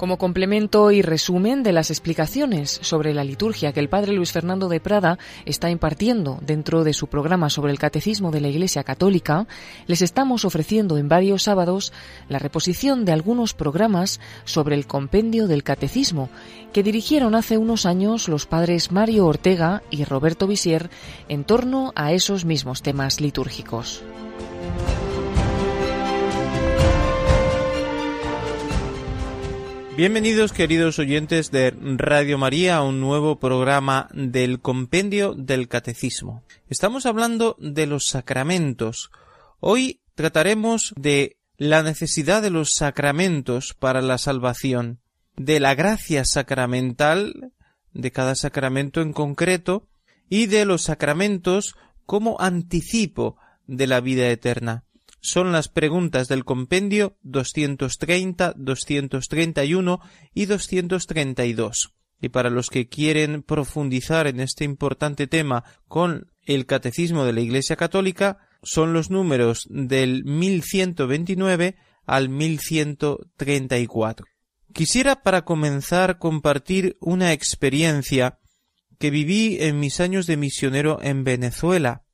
Como complemento y resumen de las explicaciones sobre la liturgia que el padre Luis Fernando de Prada está impartiendo dentro de su programa sobre el catecismo de la Iglesia Católica, les estamos ofreciendo en varios sábados la reposición de algunos programas sobre el compendio del catecismo que dirigieron hace unos años los padres Mario Ortega y Roberto Visier en torno a esos mismos temas litúrgicos. Bienvenidos queridos oyentes de Radio María a un nuevo programa del Compendio del Catecismo. Estamos hablando de los sacramentos. Hoy trataremos de la necesidad de los sacramentos para la salvación, de la gracia sacramental de cada sacramento en concreto y de los sacramentos como anticipo de la vida eterna son las preguntas del compendio 230, 231 y 232. Y para los que quieren profundizar en este importante tema con el Catecismo de la Iglesia Católica, son los números del 1129 al 1134. Quisiera para comenzar compartir una experiencia que viví en mis años de misionero en Venezuela.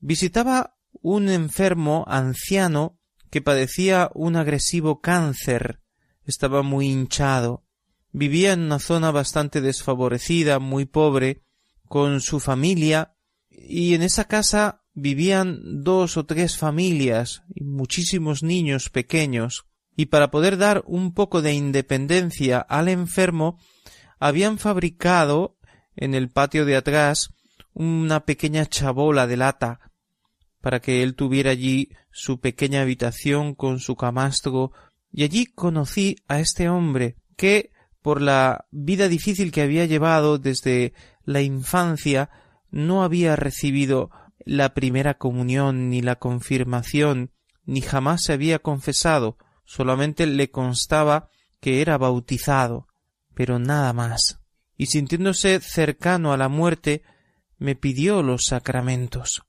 Visitaba un enfermo anciano que padecía un agresivo cáncer. Estaba muy hinchado. Vivía en una zona bastante desfavorecida, muy pobre, con su familia, y en esa casa vivían dos o tres familias y muchísimos niños pequeños, y para poder dar un poco de independencia al enfermo, habían fabricado en el patio de atrás una pequeña chabola de lata para que él tuviera allí su pequeña habitación con su camastro, y allí conocí a este hombre que, por la vida difícil que había llevado desde la infancia, no había recibido la primera comunión ni la confirmación, ni jamás se había confesado, solamente le constaba que era bautizado, pero nada más. Y sintiéndose cercano a la muerte, me pidió los sacramentos.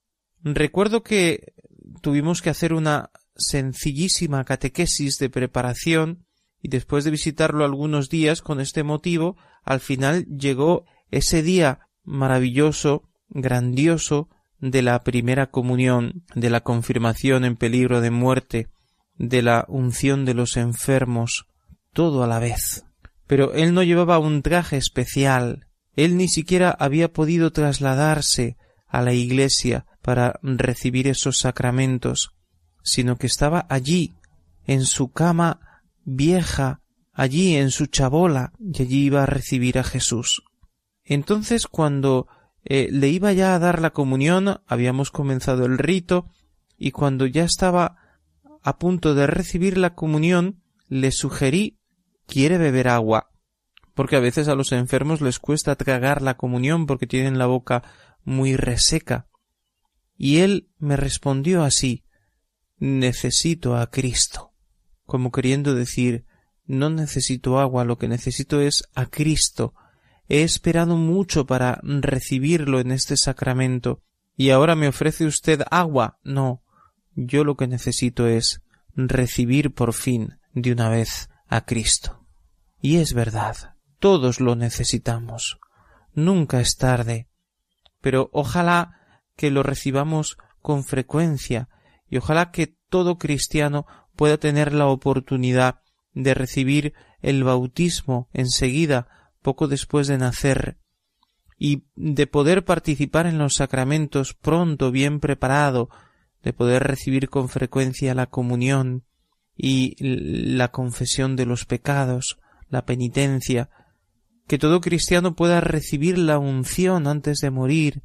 Recuerdo que tuvimos que hacer una sencillísima catequesis de preparación y después de visitarlo algunos días con este motivo, al final llegó ese día maravilloso, grandioso de la primera comunión, de la confirmación en peligro de muerte, de la unción de los enfermos, todo a la vez. Pero él no llevaba un traje especial, él ni siquiera había podido trasladarse a la iglesia para recibir esos sacramentos, sino que estaba allí, en su cama vieja, allí en su chabola, y allí iba a recibir a Jesús. Entonces, cuando eh, le iba ya a dar la comunión, habíamos comenzado el rito, y cuando ya estaba a punto de recibir la comunión, le sugerí quiere beber agua, porque a veces a los enfermos les cuesta tragar la comunión porque tienen la boca muy reseca. Y él me respondió así necesito a Cristo, como queriendo decir no necesito agua, lo que necesito es a Cristo. He esperado mucho para recibirlo en este sacramento, y ahora me ofrece usted agua. No, yo lo que necesito es recibir por fin de una vez a Cristo. Y es verdad, todos lo necesitamos. Nunca es tarde. Pero ojalá que lo recibamos con frecuencia y ojalá que todo cristiano pueda tener la oportunidad de recibir el bautismo enseguida, poco después de nacer, y de poder participar en los sacramentos pronto, bien preparado, de poder recibir con frecuencia la comunión y la confesión de los pecados, la penitencia, que todo cristiano pueda recibir la unción antes de morir,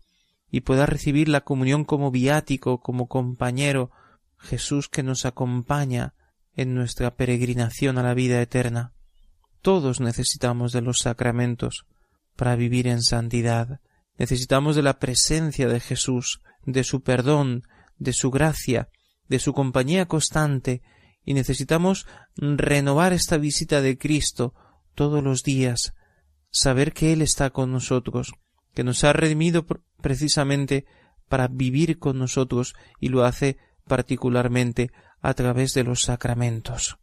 y pueda recibir la comunión como viático, como compañero, Jesús que nos acompaña en nuestra peregrinación a la vida eterna. Todos necesitamos de los sacramentos para vivir en santidad. Necesitamos de la presencia de Jesús, de su perdón, de su gracia, de su compañía constante, y necesitamos renovar esta visita de Cristo todos los días, saber que Él está con nosotros, que nos ha redimido precisamente para vivir con nosotros y lo hace particularmente a través de los sacramentos.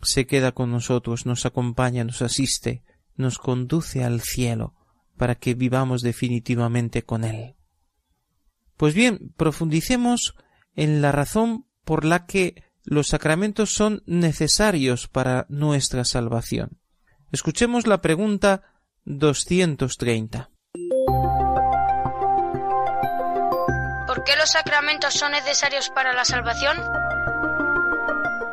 Se queda con nosotros, nos acompaña, nos asiste, nos conduce al cielo, para que vivamos definitivamente con Él. Pues bien, profundicemos en la razón por la que los sacramentos son necesarios para nuestra salvación. Escuchemos la pregunta 230. ¿Por qué los sacramentos son necesarios para la salvación?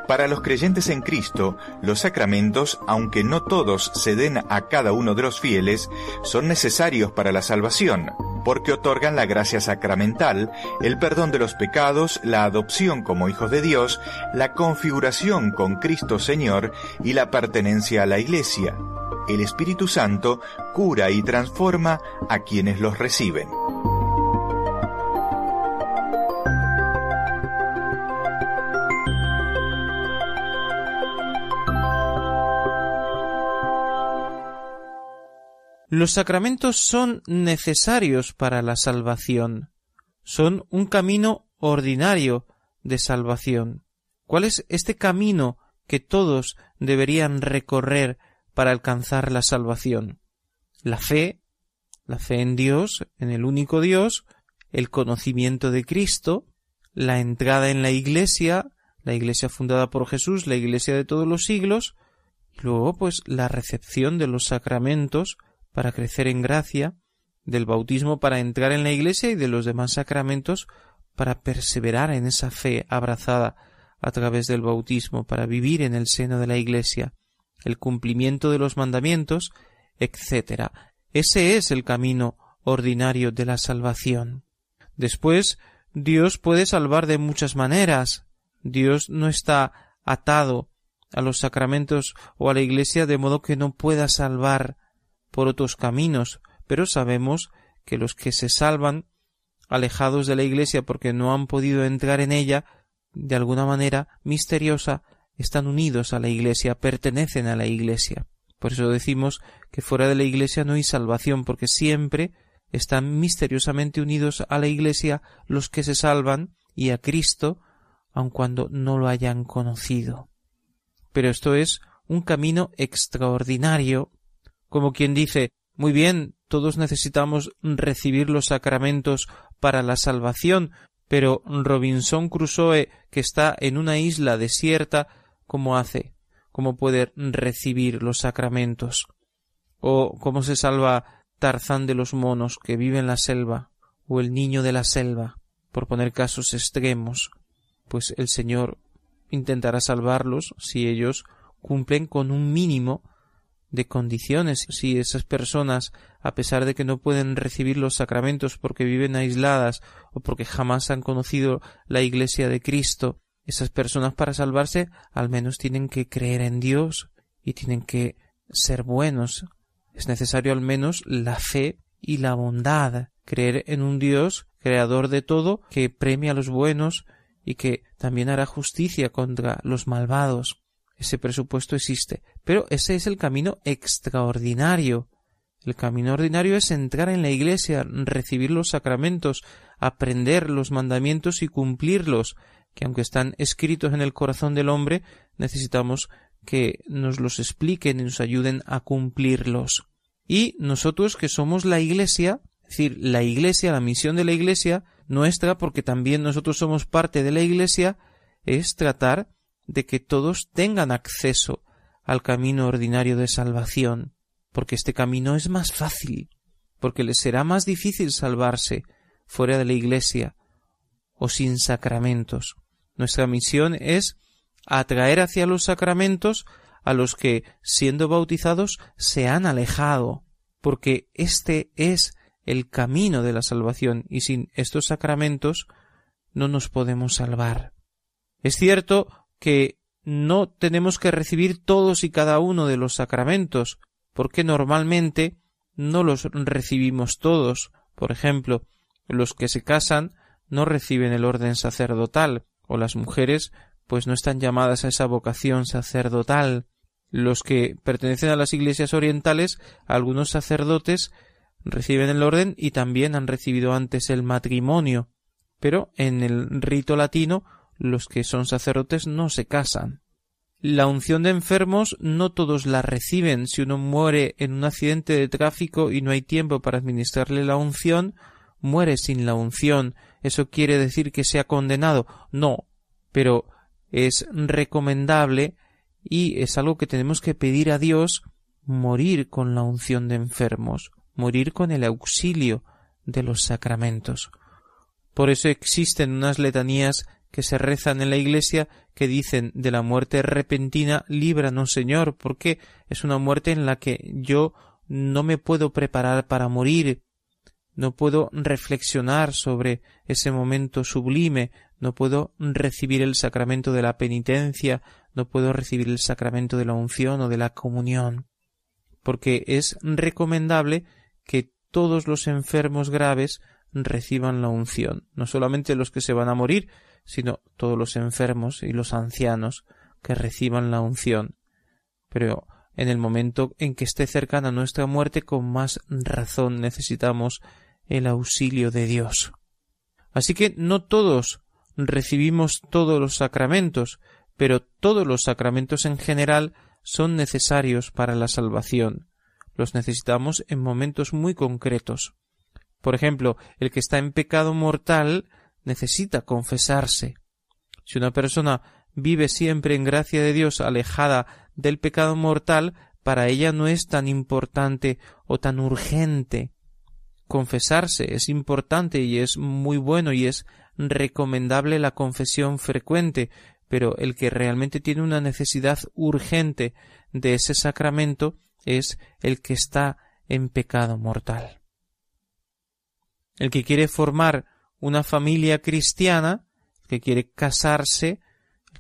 Para los creyentes en Cristo, los sacramentos, aunque no todos se den a cada uno de los fieles, son necesarios para la salvación, porque otorgan la gracia sacramental, el perdón de los pecados, la adopción como hijos de Dios, la configuración con Cristo Señor y la pertenencia a la Iglesia. El Espíritu Santo cura y transforma a quienes los reciben. Los sacramentos son necesarios para la salvación. Son un camino ordinario de salvación. ¿Cuál es este camino que todos deberían recorrer para alcanzar la salvación? La fe, la fe en Dios, en el único Dios, el conocimiento de Cristo, la entrada en la Iglesia, la Iglesia fundada por Jesús, la Iglesia de todos los siglos, y luego pues la recepción de los sacramentos para crecer en gracia, del bautismo para entrar en la Iglesia y de los demás sacramentos para perseverar en esa fe abrazada a través del bautismo, para vivir en el seno de la Iglesia, el cumplimiento de los mandamientos, etc. Ese es el camino ordinario de la salvación. Después, Dios puede salvar de muchas maneras. Dios no está atado a los sacramentos o a la Iglesia de modo que no pueda salvar por otros caminos, pero sabemos que los que se salvan alejados de la Iglesia porque no han podido entrar en ella, de alguna manera misteriosa, están unidos a la Iglesia, pertenecen a la Iglesia. Por eso decimos que fuera de la Iglesia no hay salvación, porque siempre están misteriosamente unidos a la Iglesia los que se salvan y a Cristo, aun cuando no lo hayan conocido. Pero esto es un camino extraordinario como quien dice Muy bien, todos necesitamos recibir los sacramentos para la salvación, pero Robinson Crusoe, que está en una isla desierta, ¿cómo hace? ¿Cómo puede recibir los sacramentos? ¿O cómo se salva Tarzán de los monos que vive en la selva? ¿O el niño de la selva? Por poner casos extremos. Pues el Señor intentará salvarlos si ellos cumplen con un mínimo de condiciones. Si esas personas, a pesar de que no pueden recibir los sacramentos porque viven aisladas o porque jamás han conocido la Iglesia de Cristo, esas personas para salvarse al menos tienen que creer en Dios y tienen que ser buenos. Es necesario al menos la fe y la bondad, creer en un Dios creador de todo que premia a los buenos y que también hará justicia contra los malvados. Ese presupuesto existe. Pero ese es el camino extraordinario. El camino ordinario es entrar en la Iglesia, recibir los sacramentos, aprender los mandamientos y cumplirlos, que aunque están escritos en el corazón del hombre, necesitamos que nos los expliquen y nos ayuden a cumplirlos. Y nosotros que somos la Iglesia, es decir, la Iglesia, la misión de la Iglesia, nuestra, porque también nosotros somos parte de la Iglesia, es tratar de que todos tengan acceso al camino ordinario de salvación, porque este camino es más fácil, porque les será más difícil salvarse fuera de la Iglesia o sin sacramentos. Nuestra misión es atraer hacia los sacramentos a los que, siendo bautizados, se han alejado, porque este es el camino de la salvación, y sin estos sacramentos no nos podemos salvar. Es cierto que no tenemos que recibir todos y cada uno de los sacramentos, porque normalmente no los recibimos todos. Por ejemplo, los que se casan no reciben el orden sacerdotal, o las mujeres pues no están llamadas a esa vocación sacerdotal. Los que pertenecen a las iglesias orientales, algunos sacerdotes reciben el orden y también han recibido antes el matrimonio. Pero en el rito latino los que son sacerdotes no se casan. La unción de enfermos no todos la reciben. Si uno muere en un accidente de tráfico y no hay tiempo para administrarle la unción, muere sin la unción. ¿Eso quiere decir que sea condenado? No, pero es recomendable y es algo que tenemos que pedir a Dios morir con la unción de enfermos, morir con el auxilio de los sacramentos. Por eso existen unas letanías que se rezan en la iglesia que dicen de la muerte repentina líbranos Señor, porque es una muerte en la que yo no me puedo preparar para morir, no puedo reflexionar sobre ese momento sublime, no puedo recibir el sacramento de la penitencia, no puedo recibir el sacramento de la unción o de la comunión, porque es recomendable que todos los enfermos graves reciban la unción, no solamente los que se van a morir, sino todos los enfermos y los ancianos que reciban la unción. Pero en el momento en que esté cercana nuestra muerte, con más razón necesitamos el auxilio de Dios. Así que no todos recibimos todos los sacramentos, pero todos los sacramentos en general son necesarios para la salvación. Los necesitamos en momentos muy concretos. Por ejemplo, el que está en pecado mortal necesita confesarse. Si una persona vive siempre en gracia de Dios alejada del pecado mortal, para ella no es tan importante o tan urgente. Confesarse es importante y es muy bueno y es recomendable la confesión frecuente, pero el que realmente tiene una necesidad urgente de ese sacramento es el que está en pecado mortal. El que quiere formar una familia cristiana, que quiere casarse,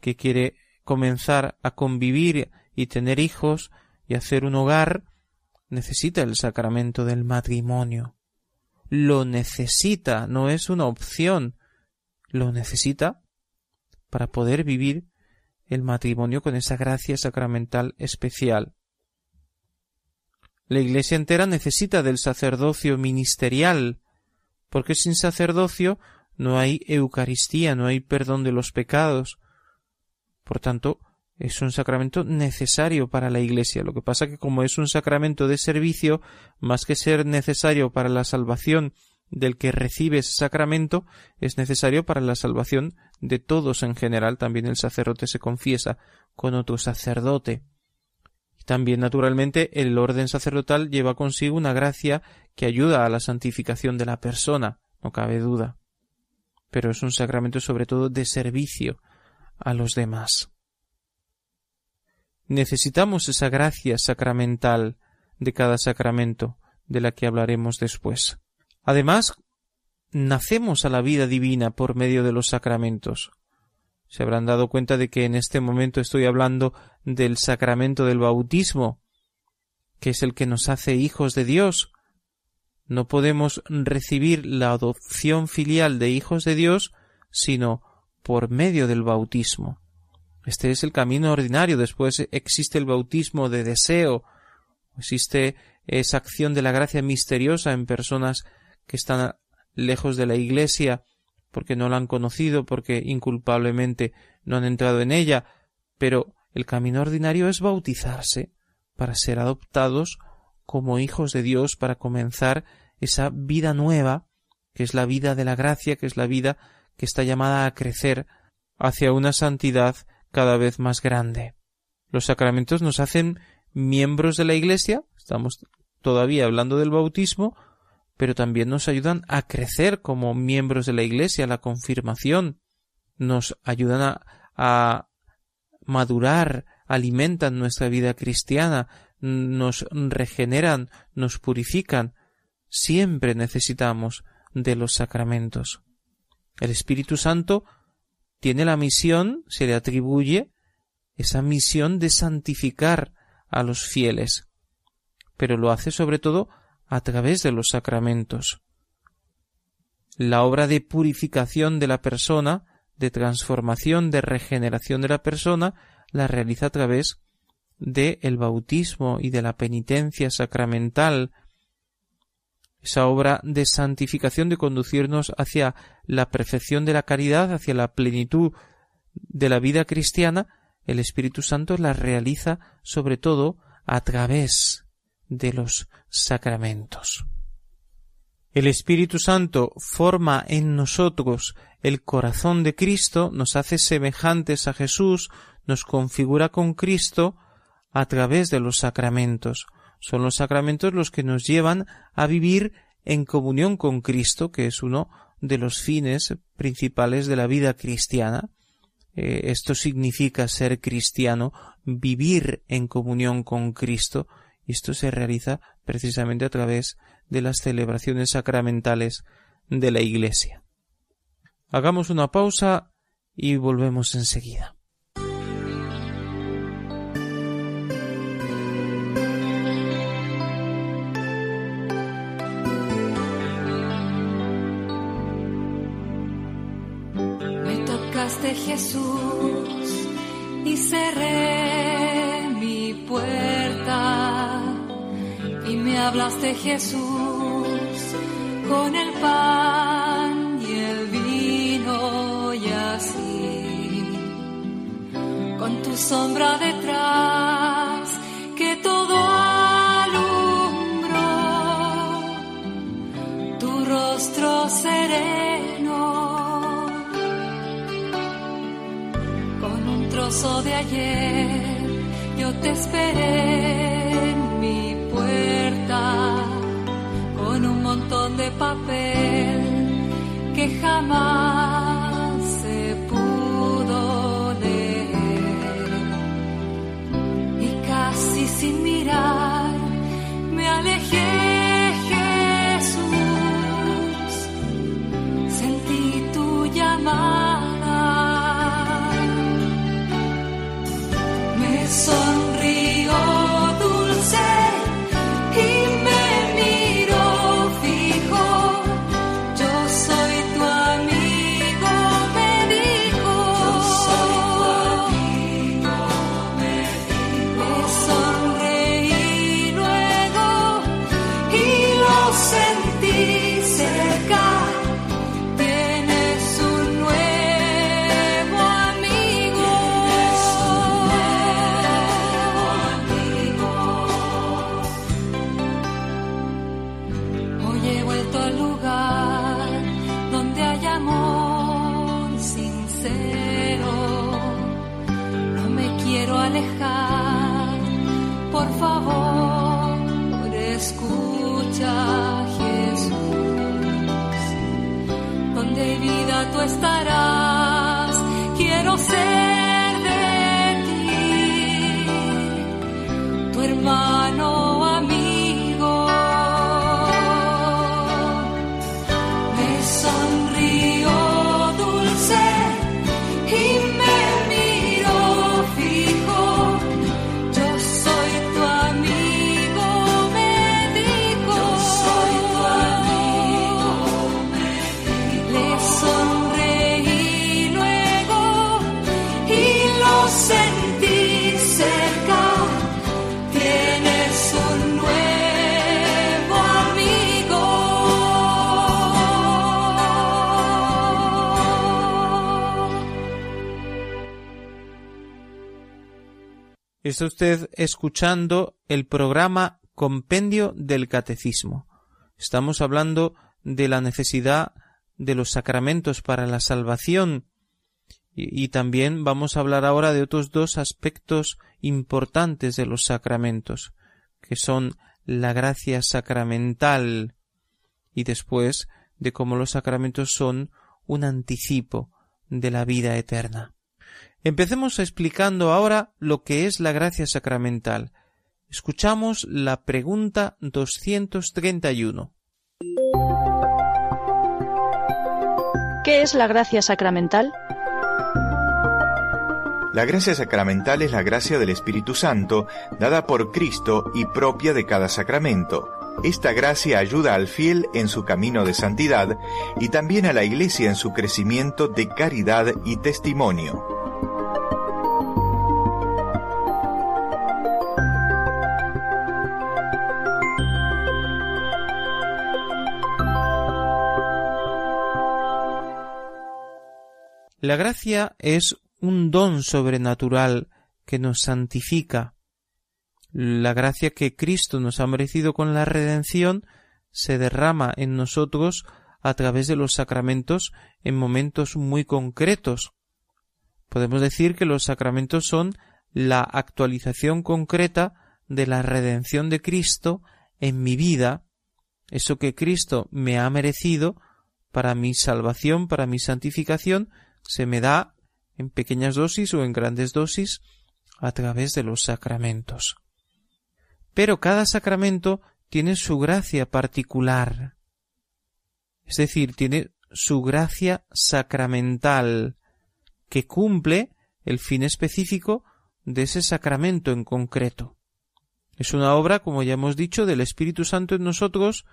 que quiere comenzar a convivir y tener hijos y hacer un hogar, necesita el sacramento del matrimonio. Lo necesita, no es una opción, lo necesita para poder vivir el matrimonio con esa gracia sacramental especial. La Iglesia entera necesita del sacerdocio ministerial, porque sin sacerdocio no hay Eucaristía, no hay perdón de los pecados. Por tanto, es un sacramento necesario para la Iglesia. Lo que pasa que como es un sacramento de servicio, más que ser necesario para la salvación del que recibe ese sacramento, es necesario para la salvación de todos en general. También el sacerdote se confiesa con otro sacerdote. También, naturalmente, el orden sacerdotal lleva consigo una gracia que ayuda a la santificación de la persona, no cabe duda. Pero es un sacramento sobre todo de servicio a los demás. Necesitamos esa gracia sacramental de cada sacramento, de la que hablaremos después. Además, nacemos a la vida divina por medio de los sacramentos. Se habrán dado cuenta de que en este momento estoy hablando del sacramento del bautismo, que es el que nos hace hijos de Dios. No podemos recibir la adopción filial de hijos de Dios sino por medio del bautismo. Este es el camino ordinario. Después existe el bautismo de deseo. Existe esa acción de la gracia misteriosa en personas que están lejos de la Iglesia porque no la han conocido, porque inculpablemente no han entrado en ella, pero el camino ordinario es bautizarse para ser adoptados como hijos de Dios, para comenzar esa vida nueva, que es la vida de la gracia, que es la vida que está llamada a crecer hacia una santidad cada vez más grande. Los sacramentos nos hacen miembros de la Iglesia, estamos todavía hablando del bautismo, pero también nos ayudan a crecer como miembros de la Iglesia, la confirmación, nos ayudan a, a madurar, alimentan nuestra vida cristiana, nos regeneran, nos purifican. Siempre necesitamos de los sacramentos. El Espíritu Santo tiene la misión, se le atribuye esa misión de santificar a los fieles, pero lo hace sobre todo a través de los sacramentos. La obra de purificación de la persona, de transformación, de regeneración de la persona, la realiza a través de el bautismo y de la penitencia sacramental. esa obra de santificación, de conducirnos hacia la perfección de la caridad, hacia la plenitud de la vida cristiana, el Espíritu Santo la realiza sobre todo a través de los sacramentos. El Espíritu Santo forma en nosotros el corazón de Cristo, nos hace semejantes a Jesús, nos configura con Cristo a través de los sacramentos. Son los sacramentos los que nos llevan a vivir en comunión con Cristo, que es uno de los fines principales de la vida cristiana. Eh, esto significa ser cristiano, vivir en comunión con Cristo, y esto se realiza precisamente a través de las celebraciones sacramentales de la Iglesia. Hagamos una pausa y volvemos enseguida. Me tocaste Jesús y cerré hablaste Jesús con el pan y el vino y así con tu sombra detrás que todo alumbró tu rostro sereno con un trozo de ayer yo te esperé de papel que jamás se pudo leer. Y casi sin mirar Está usted escuchando el programa Compendio del Catecismo. Estamos hablando de la necesidad de los sacramentos para la salvación y, y también vamos a hablar ahora de otros dos aspectos importantes de los sacramentos, que son la gracia sacramental y después de cómo los sacramentos son un anticipo de la vida eterna. Empecemos explicando ahora lo que es la gracia sacramental. Escuchamos la pregunta 231. ¿Qué es la gracia sacramental? La gracia sacramental es la gracia del Espíritu Santo, dada por Cristo y propia de cada sacramento. Esta gracia ayuda al fiel en su camino de santidad y también a la Iglesia en su crecimiento de caridad y testimonio. La gracia es un don sobrenatural que nos santifica. La gracia que Cristo nos ha merecido con la redención se derrama en nosotros a través de los sacramentos en momentos muy concretos. Podemos decir que los sacramentos son la actualización concreta de la redención de Cristo en mi vida, eso que Cristo me ha merecido para mi salvación, para mi santificación, se me da en pequeñas dosis o en grandes dosis a través de los sacramentos. Pero cada sacramento tiene su gracia particular, es decir, tiene su gracia sacramental, que cumple el fin específico de ese sacramento en concreto. Es una obra, como ya hemos dicho, del Espíritu Santo en nosotros,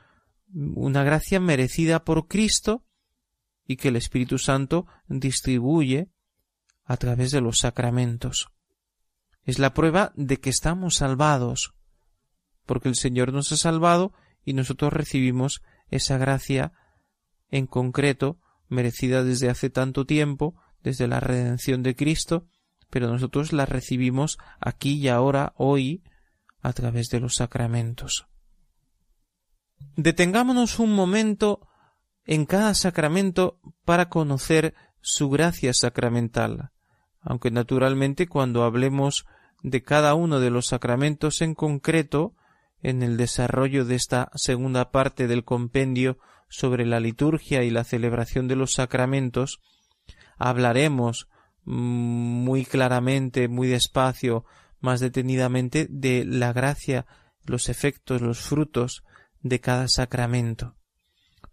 una gracia merecida por Cristo y que el Espíritu Santo distribuye a través de los sacramentos. Es la prueba de que estamos salvados, porque el Señor nos ha salvado y nosotros recibimos esa gracia en concreto merecida desde hace tanto tiempo, desde la redención de Cristo, pero nosotros la recibimos aquí y ahora, hoy, a través de los sacramentos. Detengámonos un momento en cada sacramento para conocer su gracia sacramental, aunque naturalmente cuando hablemos de cada uno de los sacramentos en concreto, en el desarrollo de esta segunda parte del compendio sobre la liturgia y la celebración de los sacramentos, hablaremos muy claramente, muy despacio, más detenidamente de la gracia, los efectos, los frutos de cada sacramento.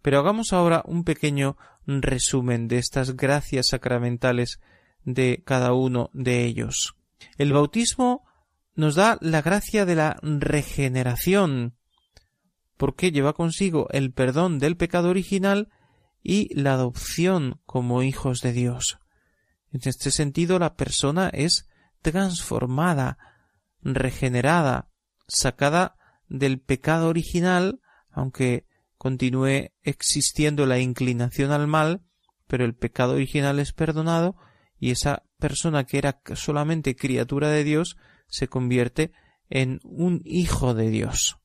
Pero hagamos ahora un pequeño resumen de estas gracias sacramentales de cada uno de ellos. El bautismo nos da la gracia de la regeneración, porque lleva consigo el perdón del pecado original y la adopción como hijos de Dios. En este sentido, la persona es transformada, regenerada, sacada del pecado original, aunque continúe existiendo la inclinación al mal, pero el pecado original es perdonado y esa persona que era solamente criatura de Dios se convierte en un hijo de Dios.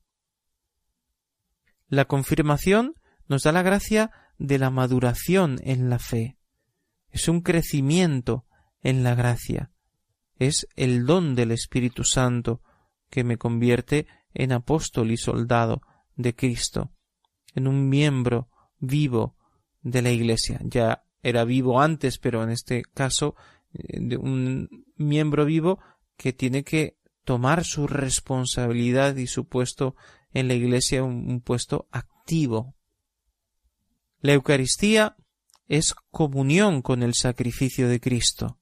La confirmación nos da la gracia de la maduración en la fe. Es un crecimiento en la gracia. Es el don del Espíritu Santo que me convierte en apóstol y soldado de Cristo en un miembro vivo de la Iglesia. Ya era vivo antes, pero en este caso eh, de un miembro vivo que tiene que tomar su responsabilidad y su puesto en la Iglesia, un, un puesto activo. La Eucaristía es comunión con el sacrificio de Cristo,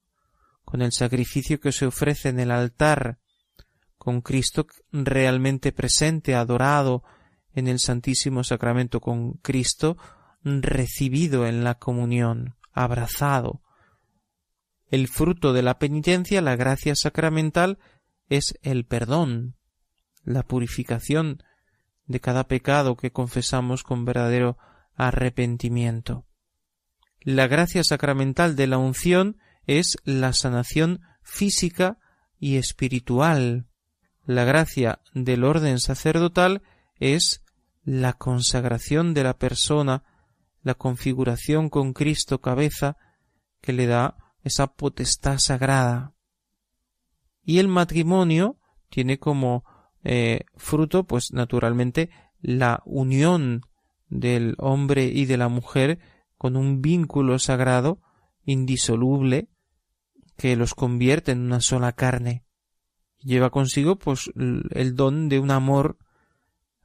con el sacrificio que se ofrece en el altar, con Cristo realmente presente, adorado, en el Santísimo Sacramento con Cristo, recibido en la comunión, abrazado. El fruto de la penitencia, la gracia sacramental, es el perdón, la purificación de cada pecado que confesamos con verdadero arrepentimiento. La gracia sacramental de la unción es la sanación física y espiritual. La gracia del orden sacerdotal es la consagración de la persona, la configuración con Cristo cabeza que le da esa potestad sagrada. Y el matrimonio tiene como eh, fruto, pues naturalmente, la unión del hombre y de la mujer con un vínculo sagrado indisoluble que los convierte en una sola carne. Lleva consigo pues el don de un amor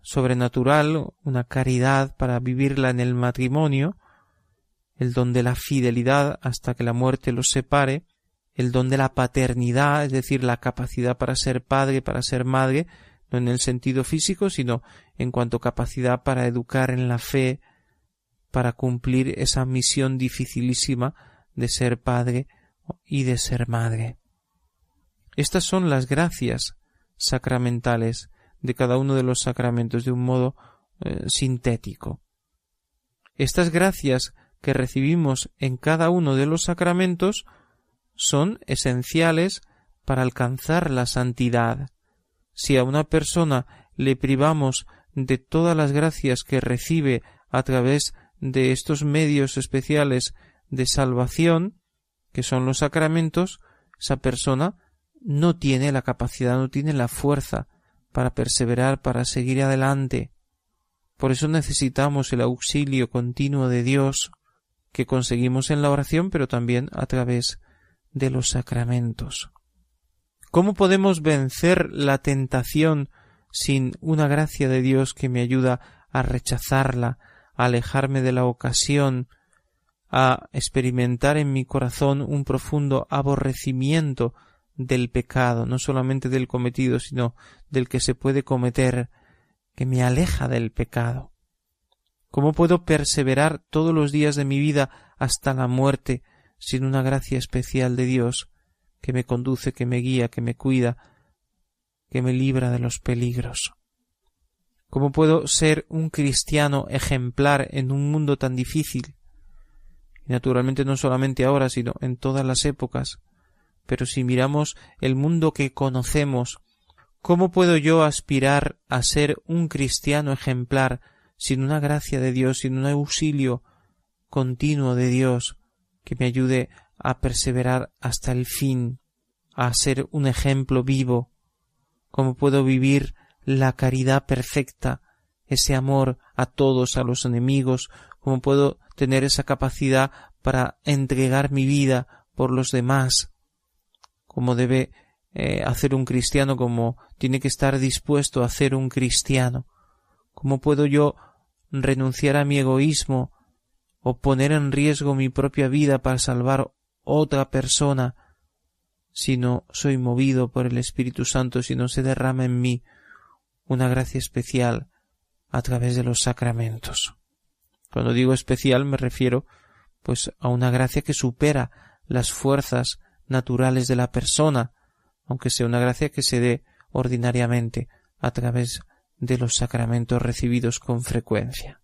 sobrenatural, una caridad para vivirla en el matrimonio, el don de la fidelidad hasta que la muerte los separe, el don de la paternidad, es decir, la capacidad para ser padre, para ser madre, no en el sentido físico, sino en cuanto capacidad para educar en la fe, para cumplir esa misión dificilísima de ser padre y de ser madre. Estas son las gracias sacramentales de cada uno de los sacramentos de un modo eh, sintético. Estas gracias que recibimos en cada uno de los sacramentos son esenciales para alcanzar la santidad. Si a una persona le privamos de todas las gracias que recibe a través de estos medios especiales de salvación, que son los sacramentos, esa persona no tiene la capacidad, no tiene la fuerza para perseverar, para seguir adelante. Por eso necesitamos el auxilio continuo de Dios que conseguimos en la oración, pero también a través de los sacramentos. ¿Cómo podemos vencer la tentación sin una gracia de Dios que me ayuda a rechazarla, a alejarme de la ocasión, a experimentar en mi corazón un profundo aborrecimiento del pecado, no solamente del cometido, sino del que se puede cometer, que me aleja del pecado. ¿Cómo puedo perseverar todos los días de mi vida hasta la muerte sin una gracia especial de Dios que me conduce, que me guía, que me cuida, que me libra de los peligros? ¿Cómo puedo ser un cristiano ejemplar en un mundo tan difícil? Y naturalmente no solamente ahora, sino en todas las épocas. Pero si miramos el mundo que conocemos, ¿cómo puedo yo aspirar a ser un cristiano ejemplar sin una gracia de Dios, sin un auxilio continuo de Dios que me ayude a perseverar hasta el fin, a ser un ejemplo vivo? ¿Cómo puedo vivir la caridad perfecta, ese amor a todos, a los enemigos, cómo puedo tener esa capacidad para entregar mi vida por los demás, como debe eh, hacer un cristiano, como tiene que estar dispuesto a hacer un cristiano. ¿Cómo puedo yo renunciar a mi egoísmo o poner en riesgo mi propia vida para salvar otra persona si no soy movido por el Espíritu Santo, si no se derrama en mí una gracia especial a través de los sacramentos. Cuando digo especial me refiero pues a una gracia que supera las fuerzas naturales de la persona, aunque sea una gracia que se dé ordinariamente a través de los sacramentos recibidos con frecuencia.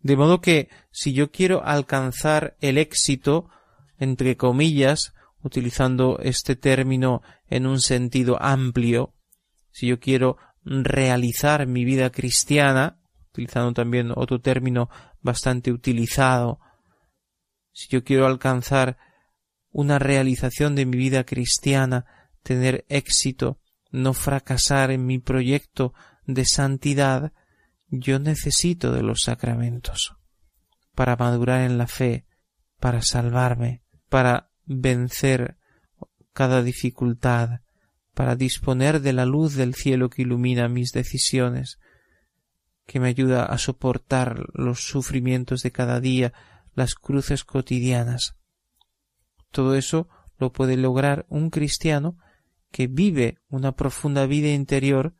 De modo que si yo quiero alcanzar el éxito, entre comillas, utilizando este término en un sentido amplio, si yo quiero realizar mi vida cristiana, utilizando también otro término bastante utilizado, si yo quiero alcanzar una realización de mi vida cristiana, tener éxito, no fracasar en mi proyecto de santidad, yo necesito de los sacramentos para madurar en la fe, para salvarme, para vencer cada dificultad, para disponer de la luz del cielo que ilumina mis decisiones, que me ayuda a soportar los sufrimientos de cada día, las cruces cotidianas. Todo eso lo puede lograr un cristiano que vive una profunda vida interior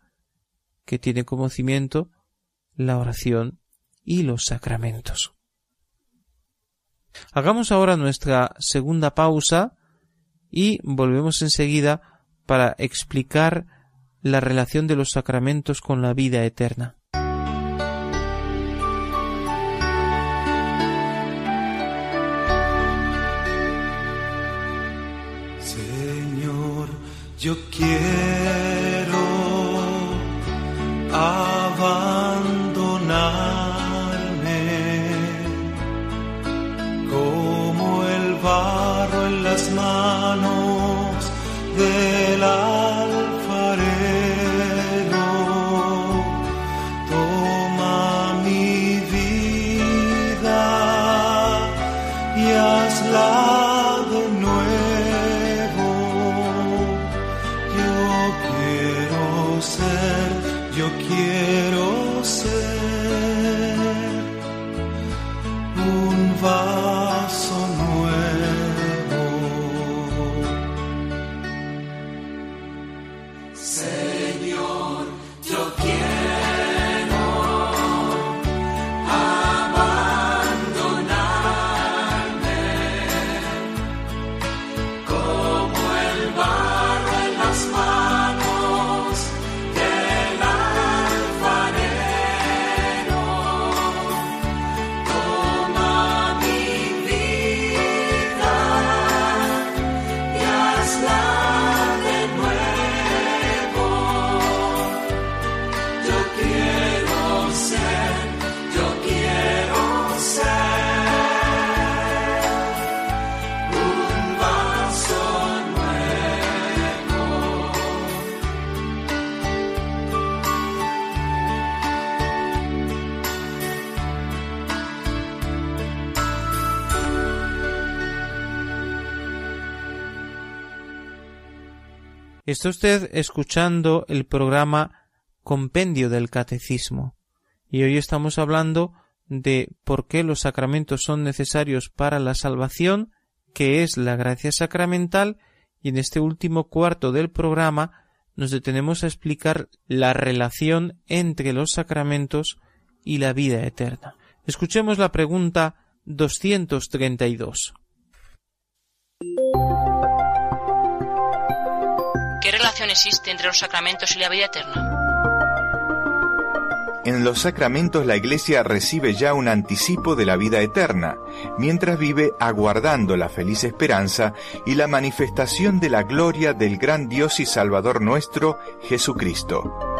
que tiene como cimiento la oración y los sacramentos. Hagamos ahora nuestra segunda pausa y volvemos enseguida para explicar la relación de los sacramentos con la vida eterna. Yo quiero Está usted escuchando el programa Compendio del Catecismo y hoy estamos hablando de por qué los sacramentos son necesarios para la salvación, qué es la gracia sacramental y en este último cuarto del programa nos detenemos a explicar la relación entre los sacramentos y la vida eterna. Escuchemos la pregunta 232. Relación existe entre los sacramentos y la vida eterna? En los sacramentos la Iglesia recibe ya un anticipo de la vida eterna, mientras vive aguardando la feliz esperanza y la manifestación de la gloria del gran Dios y Salvador nuestro, Jesucristo.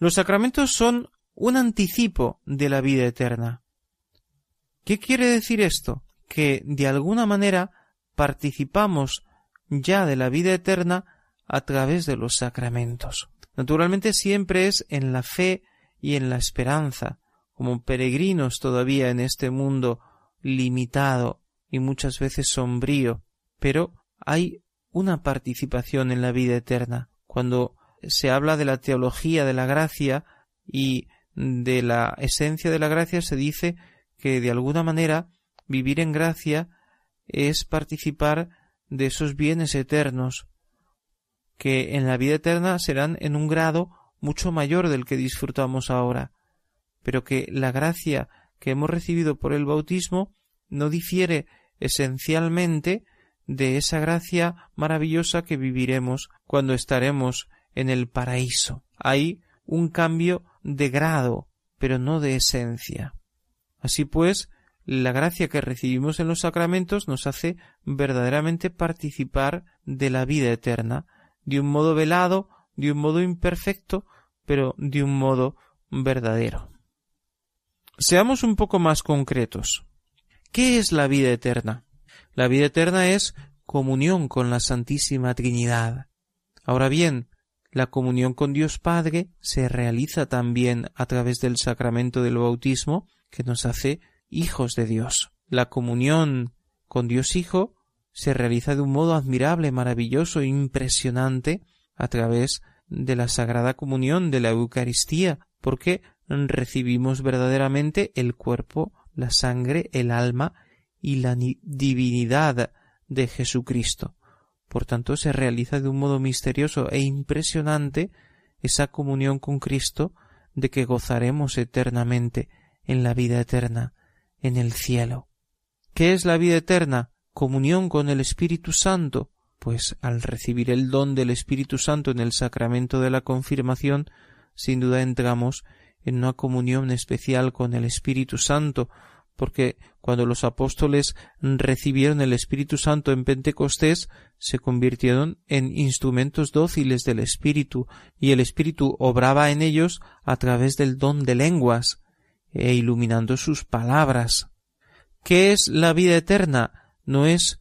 Los sacramentos son un anticipo de la vida eterna. ¿Qué quiere decir esto? Que de alguna manera participamos ya de la vida eterna a través de los sacramentos. Naturalmente siempre es en la fe y en la esperanza, como peregrinos todavía en este mundo limitado y muchas veces sombrío, pero hay una participación en la vida eterna. Cuando se habla de la teología de la gracia y de la esencia de la gracia se dice que de alguna manera vivir en gracia es participar de esos bienes eternos que en la vida eterna serán en un grado mucho mayor del que disfrutamos ahora, pero que la gracia que hemos recibido por el bautismo no difiere esencialmente de esa gracia maravillosa que viviremos cuando estaremos en el paraíso. Hay un cambio de grado, pero no de esencia. Así pues, la gracia que recibimos en los sacramentos nos hace verdaderamente participar de la vida eterna, de un modo velado, de un modo imperfecto, pero de un modo verdadero. Seamos un poco más concretos. ¿Qué es la vida eterna? La vida eterna es comunión con la Santísima Trinidad. Ahora bien, la comunión con Dios Padre se realiza también a través del sacramento del bautismo que nos hace hijos de Dios. La comunión con Dios Hijo se realiza de un modo admirable, maravilloso, impresionante a través de la Sagrada Comunión de la Eucaristía, porque recibimos verdaderamente el cuerpo, la sangre, el alma y la divinidad de Jesucristo. Por tanto, se realiza de un modo misterioso e impresionante esa comunión con Cristo de que gozaremos eternamente en la vida eterna, en el cielo. ¿Qué es la vida eterna? Comunión con el Espíritu Santo. Pues al recibir el don del Espíritu Santo en el sacramento de la confirmación, sin duda entramos en una comunión especial con el Espíritu Santo, porque cuando los apóstoles recibieron el Espíritu Santo en Pentecostés, se convirtieron en instrumentos dóciles del Espíritu, y el Espíritu obraba en ellos a través del don de lenguas, e iluminando sus palabras. ¿Qué es la vida eterna? ¿No es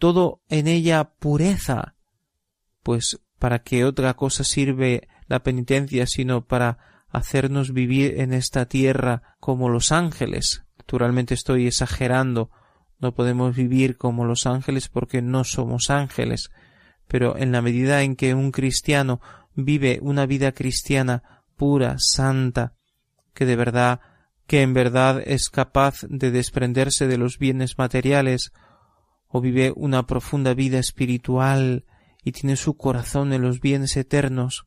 todo en ella pureza? Pues para qué otra cosa sirve la penitencia sino para hacernos vivir en esta tierra como los ángeles. Naturalmente estoy exagerando. No podemos vivir como los ángeles porque no somos ángeles. Pero en la medida en que un cristiano vive una vida cristiana pura, santa, que de verdad, que en verdad es capaz de desprenderse de los bienes materiales, o vive una profunda vida espiritual y tiene su corazón en los bienes eternos,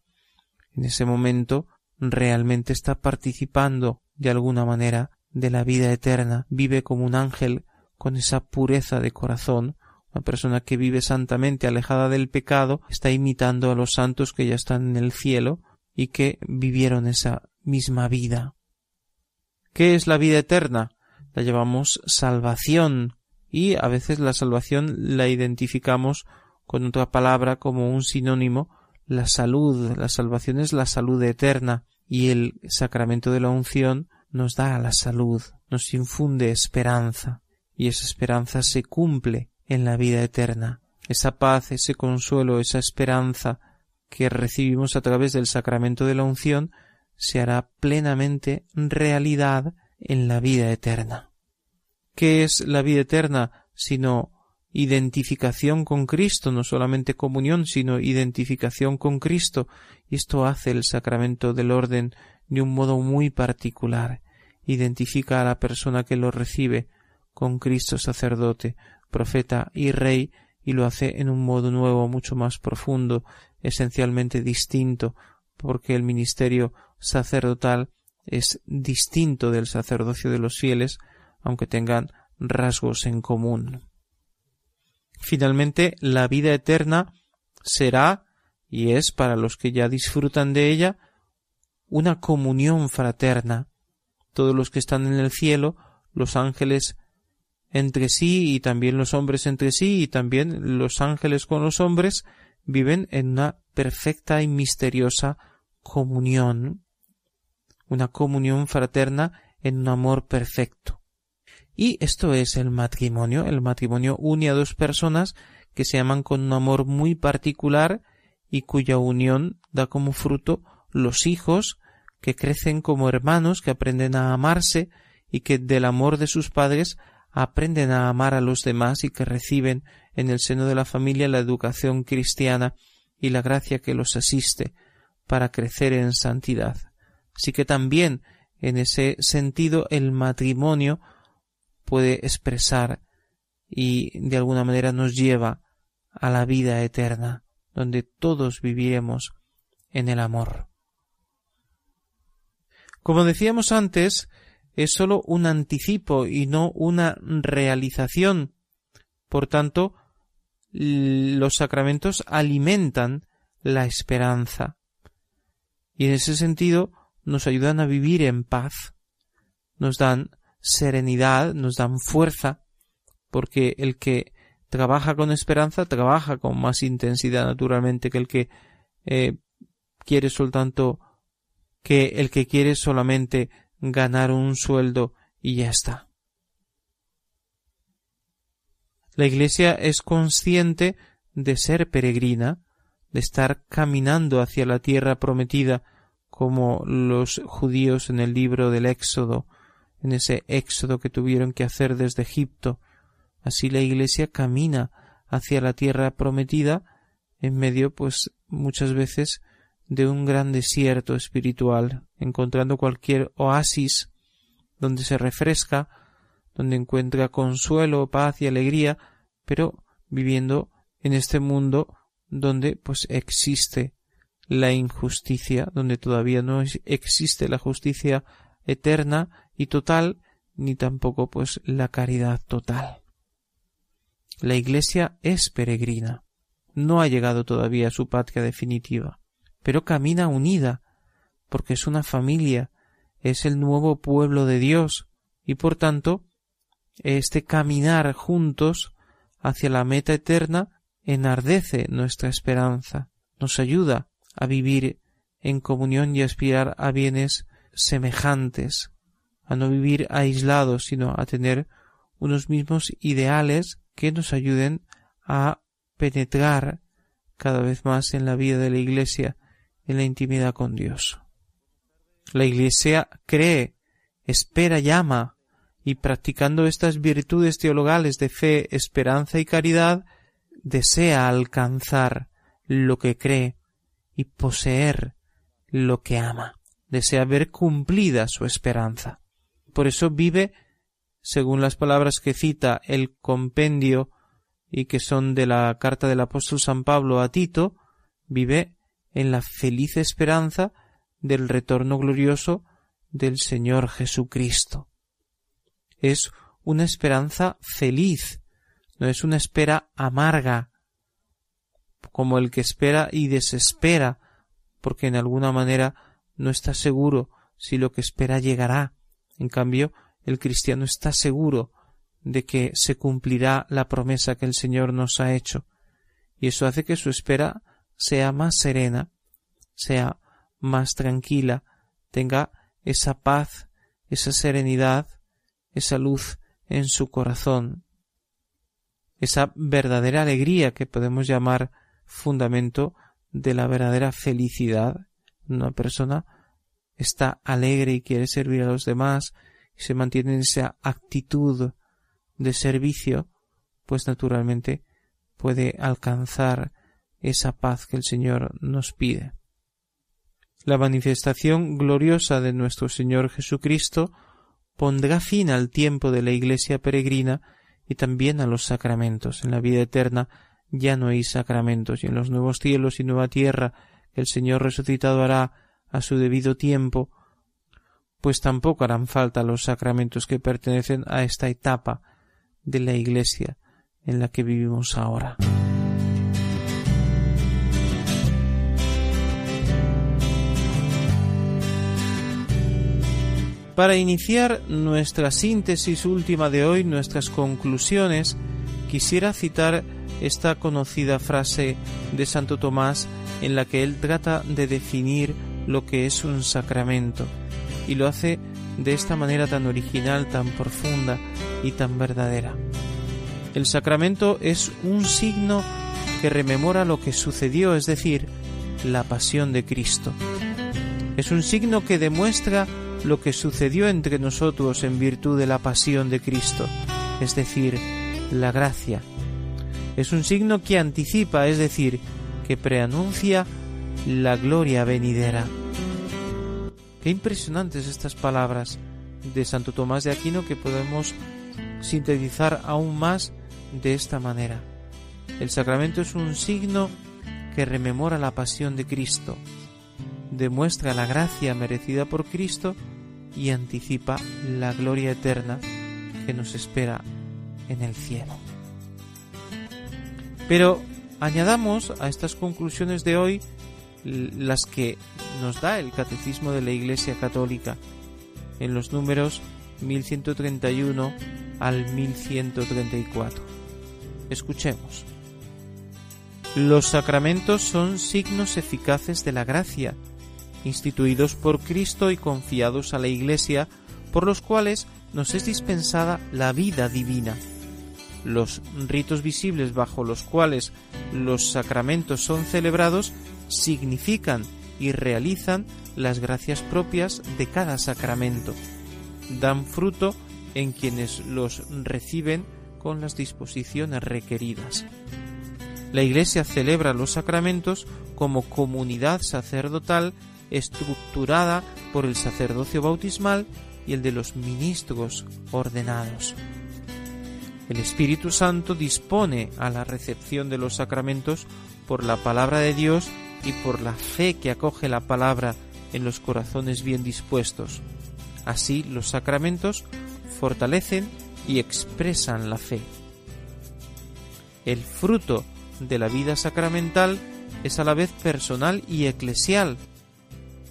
en ese momento realmente está participando de alguna manera de la vida eterna, vive como un ángel con esa pureza de corazón, una persona que vive santamente alejada del pecado, está imitando a los santos que ya están en el cielo y que vivieron esa misma vida. ¿Qué es la vida eterna? La llamamos salvación y a veces la salvación la identificamos con otra palabra como un sinónimo la salud. La salvación es la salud eterna y el sacramento de la unción nos da la salud, nos infunde esperanza, y esa esperanza se cumple en la vida eterna. Esa paz, ese consuelo, esa esperanza que recibimos a través del sacramento de la unción se hará plenamente realidad en la vida eterna. ¿Qué es la vida eterna sino identificación con Cristo, no solamente comunión, sino identificación con Cristo? Y esto hace el sacramento del orden de un modo muy particular. Identifica a la persona que lo recibe con Cristo sacerdote, profeta y rey, y lo hace en un modo nuevo, mucho más profundo, esencialmente distinto, porque el ministerio sacerdotal es distinto del sacerdocio de los fieles, aunque tengan rasgos en común. Finalmente, la vida eterna será, y es para los que ya disfrutan de ella, una comunión fraterna. Todos los que están en el cielo, los ángeles entre sí y también los hombres entre sí y también los ángeles con los hombres viven en una perfecta y misteriosa comunión, una comunión fraterna en un amor perfecto. Y esto es el matrimonio. El matrimonio une a dos personas que se aman con un amor muy particular y cuya unión da como fruto los hijos que crecen como hermanos, que aprenden a amarse y que del amor de sus padres aprenden a amar a los demás y que reciben en el seno de la familia la educación cristiana y la gracia que los asiste para crecer en santidad. Así que también en ese sentido el matrimonio puede expresar y de alguna manera nos lleva a la vida eterna, donde todos viviremos en el amor. Como decíamos antes, es sólo un anticipo y no una realización. Por tanto, los sacramentos alimentan la esperanza. Y en ese sentido nos ayudan a vivir en paz, nos dan serenidad, nos dan fuerza, porque el que trabaja con esperanza trabaja con más intensidad naturalmente que el que eh, quiere soltanto que el que quiere solamente ganar un sueldo y ya está. La Iglesia es consciente de ser peregrina, de estar caminando hacia la tierra prometida, como los judíos en el libro del Éxodo, en ese éxodo que tuvieron que hacer desde Egipto. Así la Iglesia camina hacia la tierra prometida en medio, pues, muchas veces de un gran desierto espiritual, encontrando cualquier oasis donde se refresca, donde encuentra consuelo, paz y alegría, pero viviendo en este mundo donde pues existe la injusticia, donde todavía no existe la justicia eterna y total, ni tampoco pues la caridad total. La Iglesia es peregrina, no ha llegado todavía a su patria definitiva pero camina unida, porque es una familia, es el nuevo pueblo de Dios, y por tanto, este caminar juntos hacia la meta eterna enardece nuestra esperanza, nos ayuda a vivir en comunión y aspirar a bienes semejantes, a no vivir aislados, sino a tener unos mismos ideales que nos ayuden a penetrar cada vez más en la vida de la Iglesia en la intimidad con Dios. La Iglesia cree, espera y ama, y practicando estas virtudes teologales de fe, esperanza y caridad, desea alcanzar lo que cree y poseer lo que ama. Desea ver cumplida su esperanza. Por eso vive, según las palabras que cita el compendio y que son de la carta del apóstol San Pablo a Tito, vive en la feliz esperanza del retorno glorioso del Señor Jesucristo. Es una esperanza feliz, no es una espera amarga, como el que espera y desespera, porque en alguna manera no está seguro si lo que espera llegará. En cambio, el cristiano está seguro de que se cumplirá la promesa que el Señor nos ha hecho, y eso hace que su espera sea más serena, sea más tranquila, tenga esa paz, esa serenidad, esa luz en su corazón, esa verdadera alegría que podemos llamar fundamento de la verdadera felicidad. Una persona está alegre y quiere servir a los demás y se mantiene en esa actitud de servicio, pues naturalmente puede alcanzar esa paz que el Señor nos pide. La manifestación gloriosa de nuestro Señor Jesucristo pondrá fin al tiempo de la Iglesia peregrina y también a los sacramentos. En la vida eterna ya no hay sacramentos y en los nuevos cielos y nueva tierra que el Señor resucitado hará a su debido tiempo, pues tampoco harán falta los sacramentos que pertenecen a esta etapa de la Iglesia en la que vivimos ahora. Para iniciar nuestra síntesis última de hoy, nuestras conclusiones, quisiera citar esta conocida frase de Santo Tomás en la que él trata de definir lo que es un sacramento y lo hace de esta manera tan original, tan profunda y tan verdadera. El sacramento es un signo que rememora lo que sucedió, es decir, la pasión de Cristo. Es un signo que demuestra lo que sucedió entre nosotros en virtud de la pasión de Cristo, es decir, la gracia. Es un signo que anticipa, es decir, que preanuncia la gloria venidera. Qué impresionantes estas palabras de Santo Tomás de Aquino que podemos sintetizar aún más de esta manera. El sacramento es un signo que rememora la pasión de Cristo, demuestra la gracia merecida por Cristo y anticipa la gloria eterna que nos espera en el cielo. Pero añadamos a estas conclusiones de hoy las que nos da el Catecismo de la Iglesia Católica en los números 1131 al 1134. Escuchemos. Los sacramentos son signos eficaces de la gracia, instituidos por Cristo y confiados a la Iglesia, por los cuales nos es dispensada la vida divina. Los ritos visibles bajo los cuales los sacramentos son celebrados significan y realizan las gracias propias de cada sacramento. Dan fruto en quienes los reciben con las disposiciones requeridas. La Iglesia celebra los sacramentos como comunidad sacerdotal estructurada por el sacerdocio bautismal y el de los ministros ordenados. El Espíritu Santo dispone a la recepción de los sacramentos por la palabra de Dios y por la fe que acoge la palabra en los corazones bien dispuestos. Así los sacramentos fortalecen y expresan la fe. El fruto de la vida sacramental es a la vez personal y eclesial,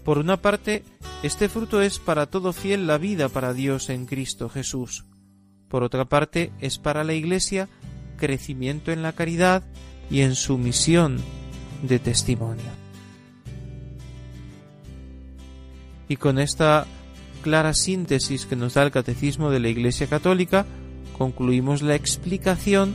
por una parte, este fruto es para todo fiel la vida para Dios en Cristo Jesús. Por otra parte, es para la Iglesia crecimiento en la caridad y en su misión de testimonio. Y con esta clara síntesis que nos da el Catecismo de la Iglesia Católica, concluimos la explicación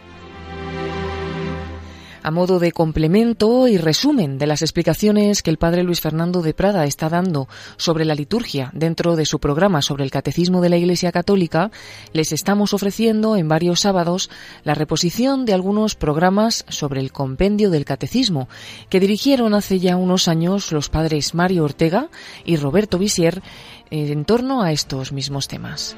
A modo de complemento y resumen de las explicaciones que el padre Luis Fernando de Prada está dando sobre la liturgia dentro de su programa sobre el catecismo de la Iglesia Católica, les estamos ofreciendo en varios sábados la reposición de algunos programas sobre el compendio del catecismo que dirigieron hace ya unos años los padres Mario Ortega y Roberto Visier en torno a estos mismos temas.